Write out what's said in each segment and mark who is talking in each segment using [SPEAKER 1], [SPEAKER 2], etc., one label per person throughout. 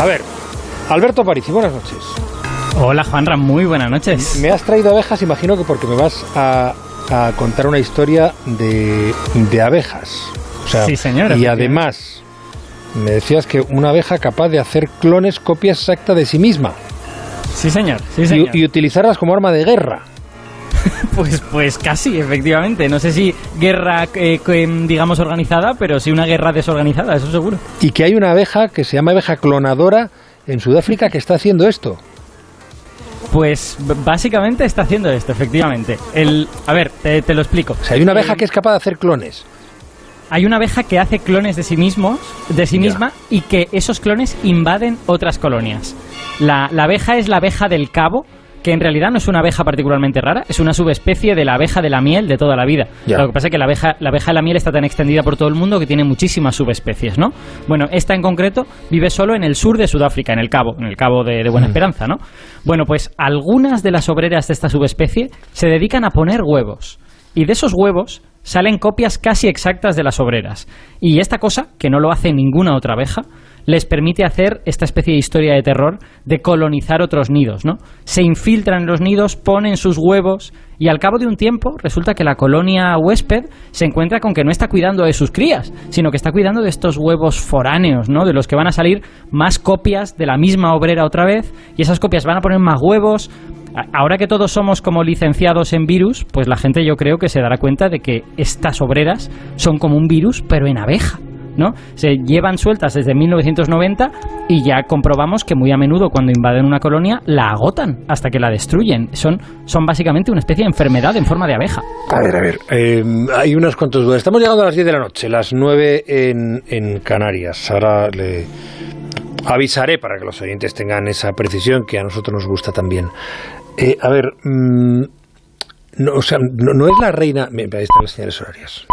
[SPEAKER 1] A ver, Alberto París, buenas noches.
[SPEAKER 2] Hola Juanra, muy buenas noches.
[SPEAKER 1] Me has traído abejas, imagino que porque me vas a, contar una historia de, abejas.
[SPEAKER 2] sí, señor.
[SPEAKER 1] Y además, me decías que una abeja capaz de hacer clones, copia exacta de sí misma.
[SPEAKER 2] Sí, señor. Sí, señor.
[SPEAKER 1] Y, utilizarlas como arma de guerra.
[SPEAKER 2] Pues, pues casi, efectivamente. No sé si guerra, eh, digamos, organizada, pero sí una guerra desorganizada, eso seguro.
[SPEAKER 1] Y que hay una abeja que se llama abeja clonadora en Sudáfrica que está haciendo esto.
[SPEAKER 2] Pues básicamente está haciendo esto, efectivamente. El, a ver, te, lo explico.
[SPEAKER 1] O sea, hay una abeja que es capaz de hacer clones.
[SPEAKER 2] Hay una abeja que hace clones de sí mismos, de sí misma, y que esos clones invaden otras colonias. La, la abeja es la abeja del cabo, que en realidad no es una abeja particularmente rara, es una subespecie de la abeja de la miel de toda la vida. Lo que pasa es que la abeja, la abeja de la miel está tan extendida por todo el mundo que tiene muchísimas subespecies, ¿no? Bueno, esta en concreto vive solo en el sur de Sudáfrica, en el Cabo, en el Cabo de, Buena Esperanza, ¿no? Bueno, pues algunas de las obreras de esta subespecie se dedican a poner huevos. Y de esos huevos salen copias casi exactas de las obreras. Y esta cosa, que no lo hace ninguna otra abeja, les permite hacer esta especie de historia de terror de colonizar otros nidos, ¿no? Se infiltran en los nidos, ponen sus huevos y al cabo de un tiempo resulta que la colonia huésped se encuentra con que no está cuidando de sus crías, sino que está cuidando de estos huevos foráneos, ¿no? De los que van a salir más copias de la misma obrera otra vez y esas copias van a poner más huevos. Ahora que todos somos como licenciados en virus, pues la gente yo creo que se dará cuenta de que estas obreras son como un virus, pero en abeja. ¿No? Se llevan sueltas desde 1990 y ya comprobamos que muy a menudo cuando invaden una colonia la agotan hasta que la destruyen. Son, son básicamente una especie de enfermedad en forma de abeja.
[SPEAKER 1] A ver, a ver, eh, hay unos cuantos dudas. Estamos llegando a las 10 de la noche, las 9 en, en Canarias. Ahora le avisaré para que los oyentes tengan esa precisión que a nosotros nos gusta también. Eh, a ver, mm, no, o sea, no, es la reina. Ahí están las señales horarias.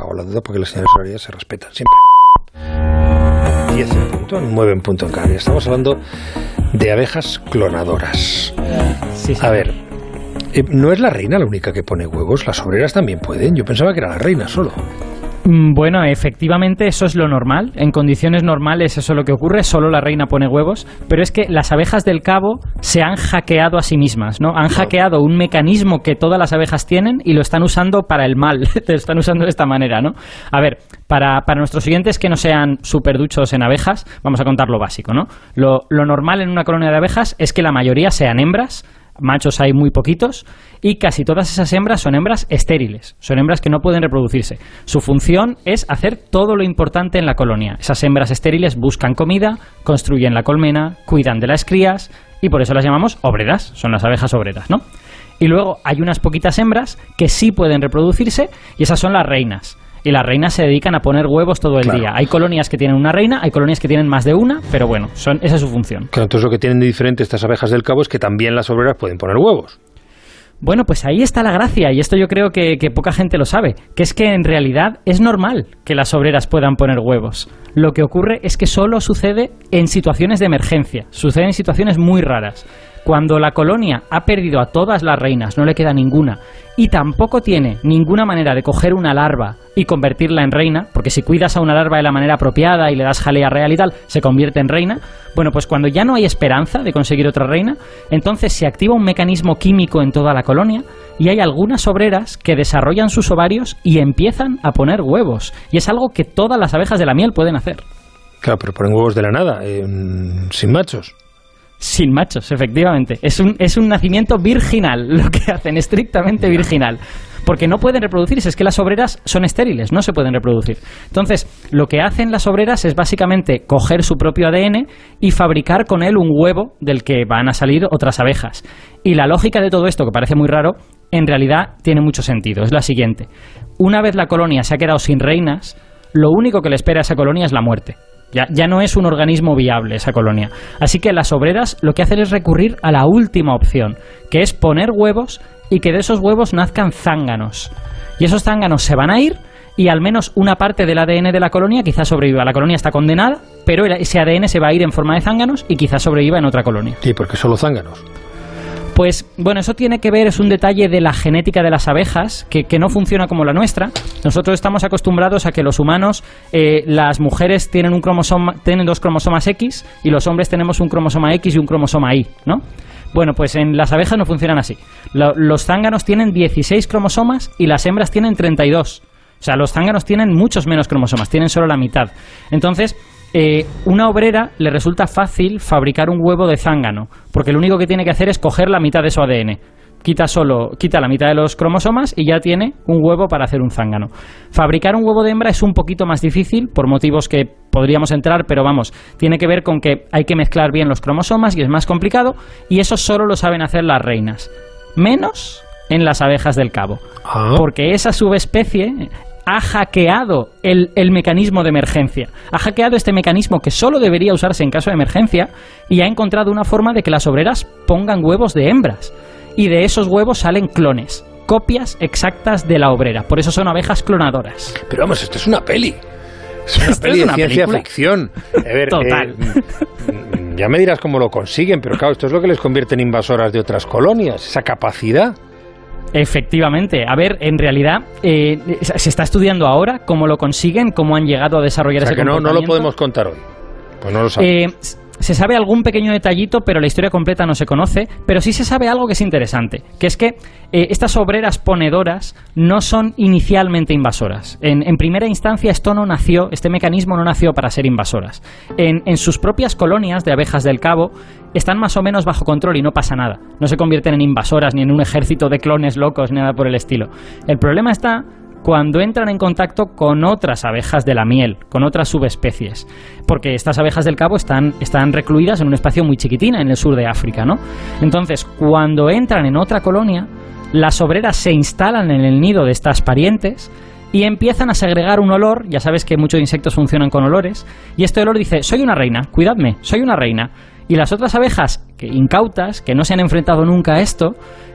[SPEAKER 1] Hago la duda porque las señales horarias se respetan siempre. 10 en punto, 9 en punto en Canarias. Estamos hablando de abejas clonadoras. A ver, eh, ¿no es la reina la única que pone huevos? Las obreras también pueden. Yo pensaba que era la reina solo.
[SPEAKER 2] Mm, bueno, efectivamente eso es lo normal. En condiciones normales eso es lo que ocurre, solo la reina pone huevos, pero es que las abejas del cabo se han hackeado a sí mismas, ¿no? Han hackeado un mecanismo que todas las abejas tienen y lo están usando para el mal, lo están usando de esta manera, ¿no? A ver, para, para nuestros siguientes que no sean súper duchos en abejas, vamos a contar lo básico, ¿no? Lo, lo normal en una colonia de abejas es que la mayoría sean hembras, machos hay muy poquitos y casi todas esas hembras son hembras estériles, son hembras que no pueden reproducirse. Su función es hacer todo lo importante en la colonia. Esas hembras estériles buscan comida, construyen la colmena, cuidan de las crías y por eso las llamamos obreras, son las abejas obreras, ¿no? Y luego hay unas poquitas hembras que sí pueden reproducirse y esas son las reinas y las reinas se dedican a poner huevos todo el día. Hay colonias que tienen una reina, hay colonias que tienen más de una, pero bueno, son, esa es su función.
[SPEAKER 1] Claro, entonces lo que tienen de diferente estas abejas del cabo es que también las obreras pueden poner huevos.
[SPEAKER 2] Bueno, pues ahí está la gracia, y esto yo creo que, que, poca gente lo sabe, que es que en realidad es normal que las obreras puedan poner huevos. Lo que ocurre es que solo sucede en situaciones de emergencia, sucede en situaciones muy raras. Cuando la colonia ha perdido a todas las reinas, no le queda ninguna, y tampoco tiene ninguna manera de coger una larva y convertirla en reina, porque si cuidas a una larva de la manera apropiada y le das jalea real y tal, se convierte en reina, bueno, pues cuando ya no hay esperanza de conseguir otra reina, entonces se activa un mecanismo químico en toda la colonia y hay algunas obreras que desarrollan sus ovarios y empiezan a poner huevos. Y es algo que todas las abejas de la miel pueden hacer.
[SPEAKER 1] Claro, pero ponen huevos de la nada, sin machos.
[SPEAKER 2] Sin machos, efectivamente. Es un, es un nacimiento virginal lo que hacen, estrictamente virginal. Porque no pueden reproducirse, es que las obreras son estériles, no se pueden reproducir. Entonces, lo que hacen las obreras es básicamente coger su propio ADN y fabricar con él un huevo del que van a salir otras abejas. Y la lógica de todo esto, que parece muy raro, en realidad tiene mucho sentido. Es la siguiente. Una vez la colonia se ha quedado sin reinas, lo único que le espera a esa colonia es la muerte. Ya, no es un organismo viable esa colonia. Así que las obreras lo que hacen es recurrir a la última opción, que es poner huevos y que de esos huevos nazcan zánganos. Y esos zánganos se van a ir y al menos una parte del ADN de la colonia quizás sobreviva. La colonia está condenada, pero ese ADN se va a ir en forma de zánganos y quizás sobreviva en otra colonia.
[SPEAKER 1] Sí, porque solo zánganos.
[SPEAKER 2] Pues bueno, eso tiene que ver, es un detalle de la genética de las abejas, que, no funciona como la nuestra. Nosotros estamos acostumbrados a que los humanos, eh, las mujeres tienen, un cromosoma, tienen dos cromosomas X y los hombres tenemos un cromosoma X y un cromosoma Y, ¿no? Bueno, pues en las abejas no funcionan así. los zánganos tienen 16 cromosomas y las hembras tienen 32. O sea, los zánganos tienen muchos menos cromosomas, tienen solo la mitad. Entonces, eh, una obrera le resulta fácil fabricar un huevo de zángano, porque lo único que tiene que hacer es coger la mitad de su ADN. Quita solo, quita la mitad de los cromosomas y ya tiene un huevo para hacer un zángano. Fabricar un huevo de hembra es un poquito más difícil por motivos que podríamos entrar, pero vamos, tiene que ver con que hay que mezclar bien los cromosomas y es más complicado y eso solo lo saben hacer las reinas. Menos en las abejas del cabo. Ah. Porque esa subespecie ha hackeado el, mecanismo de emergencia. Ha hackeado este mecanismo que solo debería usarse en caso de emergencia y ha encontrado una forma de que las obreras pongan huevos de hembras. Y de esos huevos salen clones, copias exactas de la obrera. Por eso son abejas clonadoras.
[SPEAKER 1] Pero vamos, esto es una peli. Es una peli de ciencia ficción.
[SPEAKER 2] Total.
[SPEAKER 1] Eh, ya me dirás cómo lo consiguen, pero claro, esto es lo que les convierte en invasoras de otras colonias, esa capacidad.
[SPEAKER 2] Efectivamente. A ver, en realidad eh, se está estudiando ahora cómo lo consiguen, cómo han llegado a desarrollar
[SPEAKER 1] o
[SPEAKER 2] sea
[SPEAKER 1] que no, no lo podemos contar hoy. Pues no lo sabemos.
[SPEAKER 2] Eh, se sabe algún pequeño detallito, pero la historia completa no se conoce. Pero sí se sabe algo que es interesante, que es que eh, estas obreras ponedoras no son inicialmente invasoras. En, primera instancia esto no nació, este mecanismo no nació para ser invasoras. En, en sus propias colonias de abejas del cabo están más o menos bajo control y no pasa nada. No se convierten en invasoras ni en un ejército de clones locos ni nada por el estilo. El problema está cuando entran en contacto con otras abejas de la miel, con otras subespecies. Porque estas abejas del cabo están, están recluidas en un espacio muy chiquitina en el sur de África, ¿no? Entonces, cuando entran en otra colonia, las obreras se instalan en el nido de estas parientes y empiezan a segregar un olor, ya sabes que muchos insectos funcionan con olores, y este olor dice, soy una reina, cuidadme, soy una reina. Y las otras abejas, que incautas, que no se han enfrentado nunca a esto,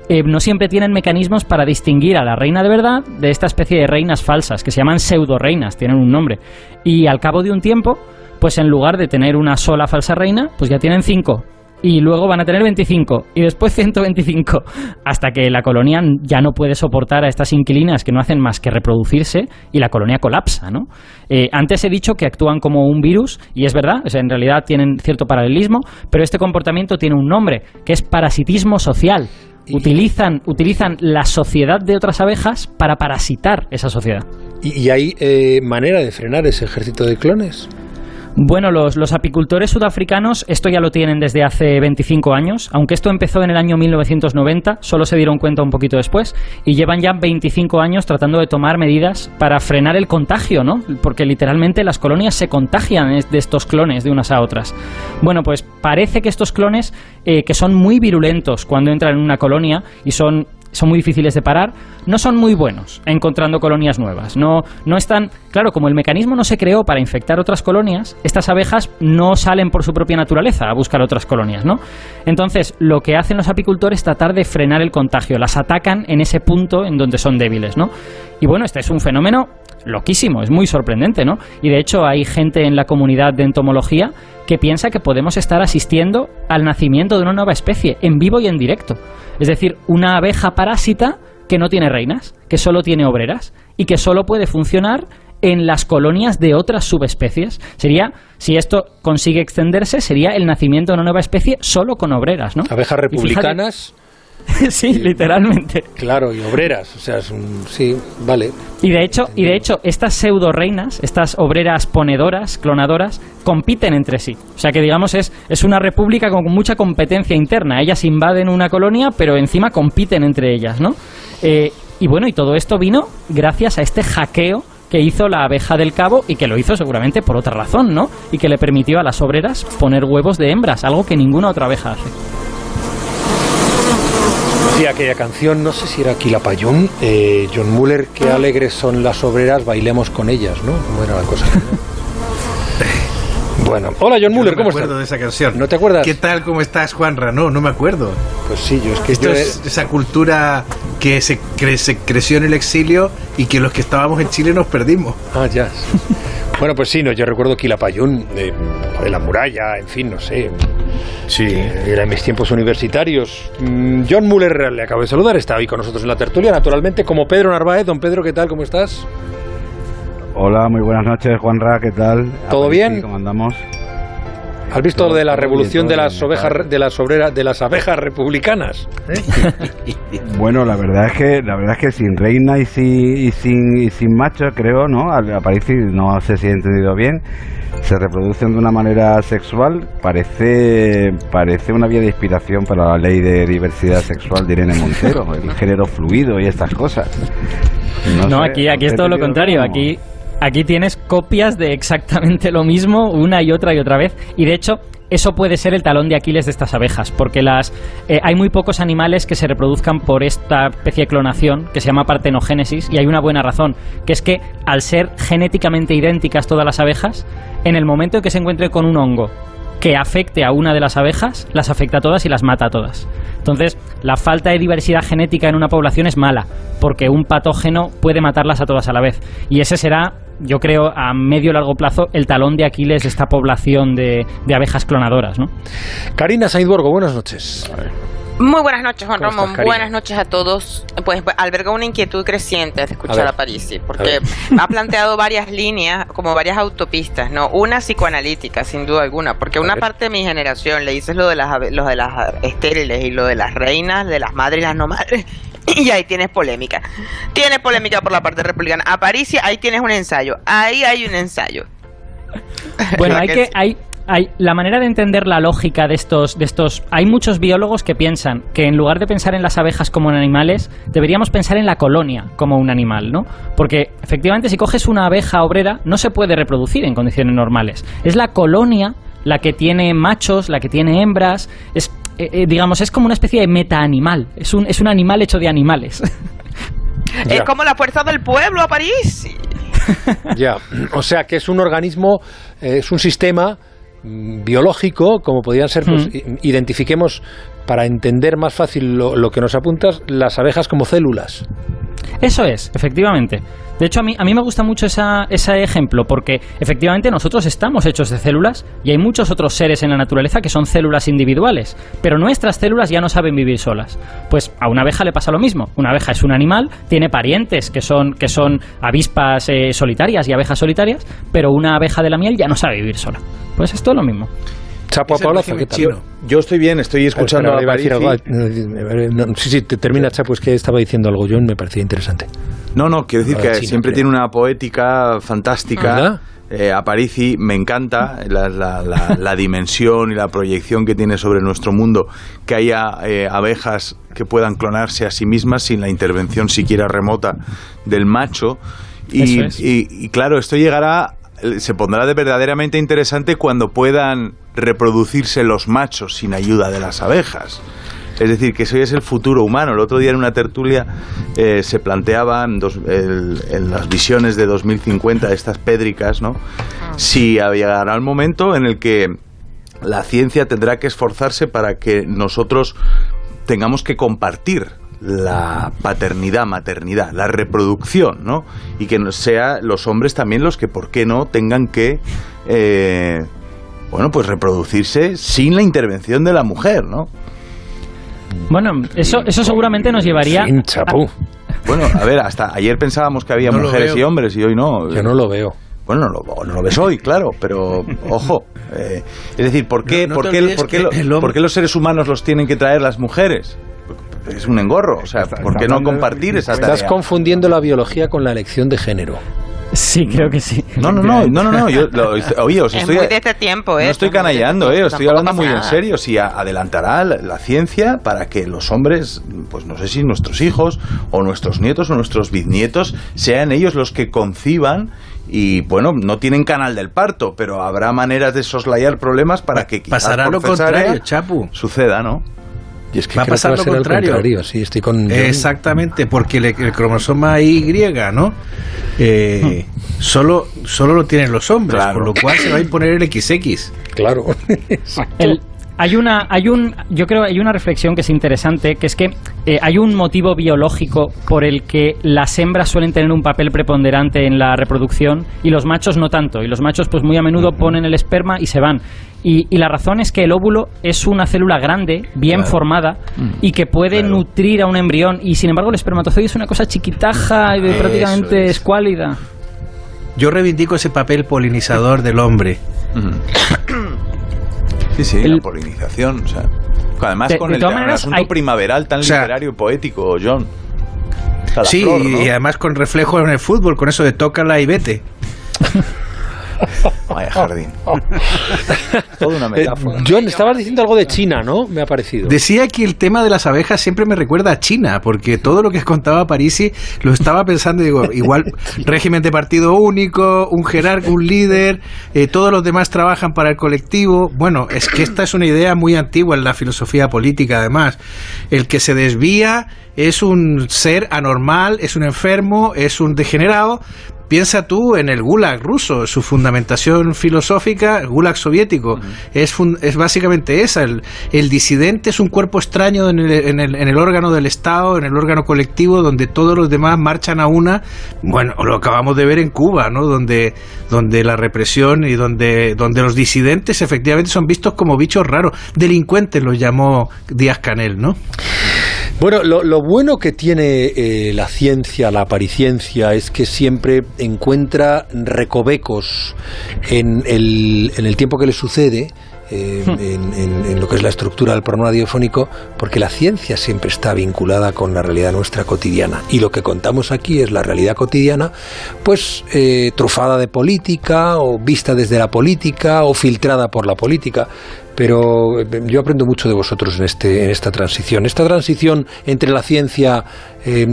[SPEAKER 2] eh, no siempre tienen mecanismos para distinguir a la reina de verdad de esta especie de reinas falsas, que se llaman pseudo reinas, tienen un nombre. Y al cabo de un tiempo, pues en lugar de tener una sola falsa reina, pues ya tienen cinco y luego van a tener 25 y después 125 hasta que la colonia ya no puede soportar a estas inquilinas que no hacen más que reproducirse y la colonia colapsa, ¿no? Eh, antes he dicho que actúan como un virus y es verdad, en realidad tienen cierto paralelismo, pero este comportamiento tiene un nombre que es parasitismo social. Utilizan, utilizan la sociedad de otras abejas para parasitar esa sociedad.
[SPEAKER 1] ¿Y, hay eh, manera de frenar ese ejército de clones?
[SPEAKER 2] Bueno, los, los, apicultores sudafricanos esto ya lo tienen desde hace 25 años, aunque esto empezó en el año 1990, solo se dieron cuenta un poquito después, y llevan ya 25 años tratando de tomar medidas para frenar el contagio, ¿no? Porque literalmente las colonias se contagian de estos clones de unas a otras. Bueno, pues parece que estos clones, eh, que son muy virulentos cuando entran en una colonia y son son muy difíciles de parar, no son muy buenos encontrando colonias nuevas. No, no están, claro, como el mecanismo no se creó para infectar otras colonias, estas abejas no salen por su propia naturaleza a buscar otras colonias, ¿no? Entonces, lo que hacen los apicultores es tratar de frenar el contagio, las atacan en ese punto en donde son débiles, ¿no? Y bueno, este es un fenómeno loquísimo, es muy sorprendente, ¿no? Y de hecho hay gente en la comunidad de entomología que piensa que podemos estar asistiendo al nacimiento de una nueva especie, en vivo y en directo. Es decir, una abeja parásita que no tiene reinas, que solo tiene obreras y que solo puede funcionar en las colonias de otras subespecies. Sería, si esto consigue extenderse, sería el nacimiento de una nueva especie solo con obreras, ¿no?
[SPEAKER 1] Abejas republicanas
[SPEAKER 2] sí, literalmente.
[SPEAKER 1] Claro, y obreras, o sea, es un, sí, vale.
[SPEAKER 2] Y de hecho, y de hecho, estas pseudo reinas, estas obreras ponedoras, clonadoras, compiten entre sí. O sea que digamos es, es una república con mucha competencia interna. Ellas invaden una colonia, pero encima compiten entre ellas, ¿no? Eh, y bueno, y todo esto vino gracias a este hackeo que hizo la abeja del cabo y que lo hizo seguramente por otra razón, ¿no? Y que le permitió a las obreras poner huevos de hembras, algo que ninguna otra abeja hace.
[SPEAKER 1] Sí, aquella canción, no sé si era Quilapayún, eh, John Muller, qué alegres son las obreras, bailemos con ellas, ¿no? ¿Cómo era la cosa? Bueno, hola John Muller, ¿cómo estás?
[SPEAKER 3] No me acuerdo de esa canción.
[SPEAKER 1] ¿No te acuerdas?
[SPEAKER 3] ¿Qué tal, cómo estás, Juanra? No, no me acuerdo.
[SPEAKER 1] Pues sí, yo es que
[SPEAKER 3] Esto es esa cultura que se, se, creció en el exilio y que los que estábamos en Chile nos perdimos.
[SPEAKER 1] Ah, ya. bueno, pues sí, no, yo recuerdo Quilapayún, de, de la muralla, en fin, no sé Sí. Era en mis tiempos universitarios. Mm, John Muller le acabo de saludar, está hoy con nosotros en la tertulia, naturalmente, como Pedro Narváez. Don Pedro, ¿qué tal? ¿Cómo estás?
[SPEAKER 4] Hola, muy buenas noches, Juanra, ¿qué tal?
[SPEAKER 1] ¿Todo bien?
[SPEAKER 4] ¿Cómo andamos?
[SPEAKER 1] ¿Has visto lo de la revolución de las ovejas de las obreras de las abejas republicanas?
[SPEAKER 4] bueno, la verdad es que la verdad es que sin reina y sin y sin, y sin macho, creo, ¿no? Al a París no sé si he entendido bien, se reproducen de una manera sexual, parece parece una vía de inspiración para la ley de diversidad sexual de Irene Montero, el género fluido y estas cosas.
[SPEAKER 2] No, sé, aquí aquí es todo lo contrario, aquí Aquí tienes copias de exactamente lo mismo una y otra y otra vez. Y de hecho, eso puede ser el talón de Aquiles de estas abejas, porque las eh, hay muy pocos animales que se reproduzcan por esta especie de clonación que se llama partenogénesis y hay una buena razón, que es que al ser genéticamente idénticas todas las abejas, en el momento en que se encuentre con un hongo que afecte a una de las abejas, las afecta a todas y las mata a todas. Entonces, la falta de diversidad genética en una población es mala, porque un patógeno puede matarlas a todas a la vez. Y ese será, yo creo, a medio largo plazo, el talón de Aquiles de esta población de, de abejas clonadoras. ¿no?
[SPEAKER 1] Karina Sainzborgo, buenas noches.
[SPEAKER 5] Muy buenas noches, Juan Ramón. Buenas noches a todos. Pues, pues alberga una inquietud creciente de escuchar a, a Parisi, porque ha planteado varias líneas, como varias autopistas, ¿no? Una psicoanalítica, sin duda alguna, porque una parte de mi generación le dices lo de las, lo de las estériles y lo de las reinas, de las madres y las no madres. Y ahí tienes polémica. Tienes polémica por la parte republicana. A Parisi, ahí tienes un ensayo. Ahí hay un ensayo.
[SPEAKER 2] Bueno, hay que, hay, hay, la manera de entender la lógica de estos, de estos. Hay muchos biólogos que piensan que en lugar de pensar en las abejas como en animales, deberíamos pensar en la colonia como un animal, ¿no? Porque efectivamente, si coges una abeja obrera, no se puede reproducir en condiciones normales. Es la colonia la que tiene machos, la que tiene hembras. Es, eh, eh, digamos, es como una especie de meta-animal. Es un, es un animal hecho de animales.
[SPEAKER 5] es como la fuerza del pueblo a París.
[SPEAKER 1] ya, o sea que es un organismo, eh, es un sistema biológico, como podrían ser, pues, mm. identifiquemos para entender más fácil lo, lo, que nos apuntas, las abejas como células.
[SPEAKER 2] Eso es, efectivamente. De hecho, a mí, a mí me gusta mucho esa, ese ejemplo, porque efectivamente nosotros estamos hechos de células y hay muchos otros seres en la naturaleza que son células individuales, pero nuestras células ya no saben vivir solas. Pues a una abeja le pasa lo mismo. Una abeja es un animal, tiene parientes que son, que son avispas eh, solitarias y abejas solitarias, pero una abeja de la miel ya no sabe vivir sola. Pues es lo mismo.
[SPEAKER 1] Chapo Paula, ¿qué tal?
[SPEAKER 6] Yo, yo, estoy bien, estoy escuchando a, a, a.
[SPEAKER 1] No, sí, sí, te termina Chapo, es que estaba diciendo algo yo, me parecía interesante.
[SPEAKER 6] No, no, quiero decir que China, siempre creo. tiene una poética fantástica.
[SPEAKER 1] ¿verdad?
[SPEAKER 6] Eh, Aparici me encanta la, la, la, la, dimensión y la proyección que tiene sobre nuestro mundo, que haya eh, abejas que puedan clonarse a sí mismas sin la intervención siquiera remota del macho. Y,
[SPEAKER 2] es.
[SPEAKER 6] y, y claro, esto llegará se pondrá de verdaderamente interesante cuando puedan reproducirse los machos sin ayuda de las abejas. Es decir, que eso ya es el futuro humano. El otro día en una tertulia eh, se planteaban en las visiones de 2050, estas pédricas, ¿no? Si llegará el momento en el que la ciencia tendrá que esforzarse para que nosotros tengamos que compartir la paternidad, maternidad, la reproducción, ¿no? Y que sea los hombres también los que, ¿por qué no?, tengan que, eh, bueno, pues reproducirse sin la intervención de la mujer, ¿no?
[SPEAKER 2] Bueno, eso, eso seguramente nos llevaría...
[SPEAKER 1] Sin chapú.
[SPEAKER 6] A... Bueno, a ver, hasta ayer pensábamos que había no mujeres y hombres y hoy no.
[SPEAKER 1] Yo no lo veo.
[SPEAKER 6] Bueno, no lo, no lo ves hoy, claro, pero ojo. Eh, es decir, ¿por qué,
[SPEAKER 3] no,
[SPEAKER 6] ¿por, qué, ¿por, qué, ¿por qué los seres humanos los tienen que traer las mujeres? Es un engorro. O sea, ¿por qué no compartir esa tarea?
[SPEAKER 1] Estás confundiendo la biología con la elección de género.
[SPEAKER 2] Sí, creo que sí.
[SPEAKER 6] No, no, no, no, no, no. Yo, lo, oye, os
[SPEAKER 5] es
[SPEAKER 6] estoy,
[SPEAKER 5] muy de este tiempo, ¿eh?
[SPEAKER 6] No estoy canallando, ¿eh? Os estoy hablando muy en serio. Si adelantará la, la, ciencia para que los hombres, pues no sé si nuestros hijos o nuestros nietos o nuestros bisnietos sean ellos los que conciban y bueno, no tienen canal del parto, pero habrá maneras de soslayar problemas para que quizás
[SPEAKER 3] pasará lo contrario, Chapu.
[SPEAKER 6] Suceda, ¿no?
[SPEAKER 1] Y es que
[SPEAKER 3] va a pasar
[SPEAKER 1] que va
[SPEAKER 3] lo contrario.
[SPEAKER 1] contrario. Sí, estoy con
[SPEAKER 3] Exactamente, porque el, el cromosoma Y, ¿no? Eh, solo, solo lo tienen los hombres,
[SPEAKER 6] Claro.
[SPEAKER 3] por lo cual se va a imponer el XX.
[SPEAKER 1] Claro.
[SPEAKER 2] El, Hay una, hay un, yo creo, hay una reflexión que es interesante, que es que eh, hay un motivo biológico por el que las hembras suelen tener un papel preponderante en la reproducción y los machos no tanto. Y los machos, pues muy a menudo ponen el esperma y se van. Y, la razón es que el óvulo es una célula grande, bien formada, mm. y que puede nutrir a un embrión. Y sin embargo, el espermatozoide es una cosa chiquitaja y prácticamente escuálida.
[SPEAKER 3] Yo reivindico ese papel polinizador del hombre.
[SPEAKER 6] Sí, sí, la polinización. O sea, además con el, asunto primaveral tan literario y poético, John.
[SPEAKER 3] sí, y además con reflejo en el fútbol, con eso de tócala y vete.
[SPEAKER 6] Vaya jardín.
[SPEAKER 1] Toda una metáfora. Eh, John, estabas diciendo algo de China, ¿no? Me ha parecido.
[SPEAKER 3] Decía que el tema de las abejas siempre me recuerda a China, porque todo lo que contaba Parisi lo estaba pensando, digo, igual régimen de partido único, un jerarca, un líder, eh, todos los demás trabajan para el colectivo. Bueno, es que esta es una idea muy antigua en la filosofía política, además. El que se desvía es un ser anormal, es un enfermo, es un degenerado, Piensa tú en el Gulag ruso, su fundamentación filosófica, el Gulag soviético, es, es básicamente esa. El, disidente es un cuerpo extraño en el, en, el, en el, órgano del Estado, en el órgano colectivo, donde todos los demás marchan a una. Bueno, lo acabamos de ver en Cuba, ¿no? Donde, donde la represión y donde, donde los disidentes efectivamente son vistos como bichos raros. Delincuentes los llamó Díaz Canel, ¿no?
[SPEAKER 1] Bueno, lo, bueno que tiene eh, la ciencia, la apariciencia, es que siempre encuentra recovecos en el, en el tiempo que le sucede eh, hmm. en, lo que es la estructura del programa radiofónico, porque la ciencia siempre está vinculada con la realidad nuestra cotidiana. Y lo que contamos aquí es la realidad cotidiana, pues eh, trufada de política, o vista desde la política, o filtrada por la política pero eh, yo aprendo mucho de vosotros en, este, en esta transición. Esta transición entre la ciencia eh,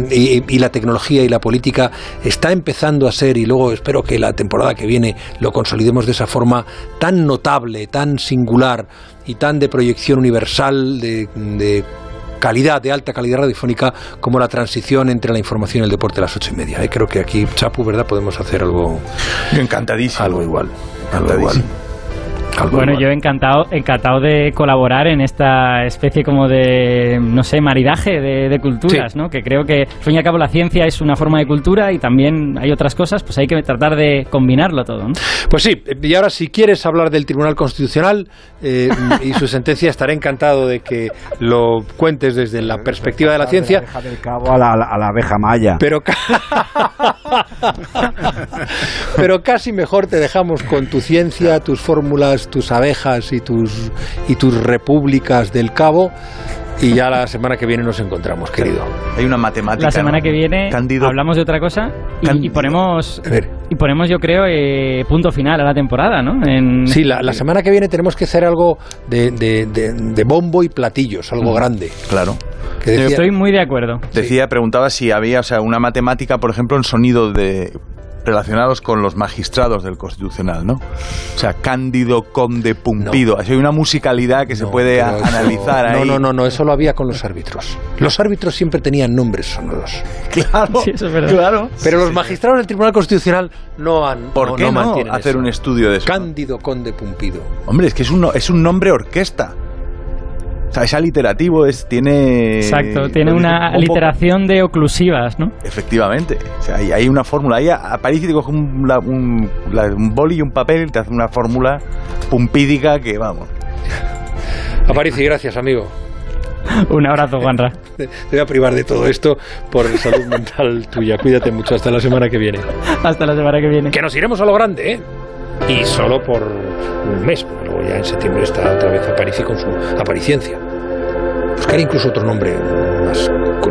[SPEAKER 1] y, la tecnología y la política está empezando a ser, y luego espero que la temporada que viene lo consolidemos de esa forma tan notable, tan singular y tan de proyección universal, de, calidad, de alta calidad radiofónica, como la transición entre la información y el deporte a las ocho y media. ¿eh? Creo que aquí, Chapu, ¿verdad? Podemos hacer algo...
[SPEAKER 6] Encantadísimo.
[SPEAKER 1] Algo igual. Algo igual
[SPEAKER 2] bueno, yo encantado, encantado de colaborar en esta especie como de, no sé, maridaje de, culturas, ¿no? Que creo que, al fin y al cabo, la ciencia es una forma de cultura y también hay otras cosas, pues hay que tratar de combinarlo todo, ¿no?
[SPEAKER 1] Pues sí, y ahora si quieres hablar del Tribunal Constitucional eh, y su sentencia, estaré encantado de que lo cuentes desde la perspectiva de la ciencia.
[SPEAKER 4] del cabo a la, a la abeja maya.
[SPEAKER 1] Pero, pero casi mejor te dejamos con tu ciencia, tus fórmulas tus abejas y tus, y tus repúblicas del cabo. Y ya la semana que viene nos encontramos, querido.
[SPEAKER 6] Hay una matemática.
[SPEAKER 2] La semana que viene hablamos de otra cosa y, ponemos, y ponemos, yo creo, eh, punto final a la temporada, ¿no?
[SPEAKER 1] En... Sí, la, semana que viene tenemos que hacer algo de, de, bombo y platillos, algo mm. grande.
[SPEAKER 6] Claro.
[SPEAKER 2] Estoy muy de acuerdo.
[SPEAKER 6] Decía, preguntaba si había, o sea, una matemática, por ejemplo, en sonido de relacionados con los magistrados del Constitucional, ¿no? O sea, Cándido Conde Pumpido. hay una musicalidad que se puede analizar
[SPEAKER 1] ahí. No, no, no, no, eso lo había con los árbitros. Los árbitros siempre tenían nombres sonoros.
[SPEAKER 6] Claro, sí, eso es verdad. claro.
[SPEAKER 1] Pero los magistrados del Tribunal Constitucional no han.
[SPEAKER 6] ¿Por qué no, hacer un estudio de eso?
[SPEAKER 1] Cándido Conde Pumpido.
[SPEAKER 6] Hombre, es que es un, es un nombre orquesta. Sea, es aliterativo, es, tiene...
[SPEAKER 2] Exacto, tiene una literación de oclusivas, ¿no?
[SPEAKER 6] Efectivamente. O sea, hay, una fórmula. Ahí aparece y te coge un, un, un boli y un papel y te hace una fórmula pumpídica que, vamos...
[SPEAKER 1] Aparici, gracias, amigo.
[SPEAKER 2] Un abrazo, Juanra.
[SPEAKER 1] Te voy a privar de todo esto por salud mental tuya. Cuídate mucho. Hasta la semana que viene.
[SPEAKER 2] Hasta la semana que viene.
[SPEAKER 1] Que nos iremos a lo grande, ¿eh? Y solo por un mes. Luego ya en septiembre está otra vez Aparici con su apariciencia. Buscar incluso otro nombre más curioso.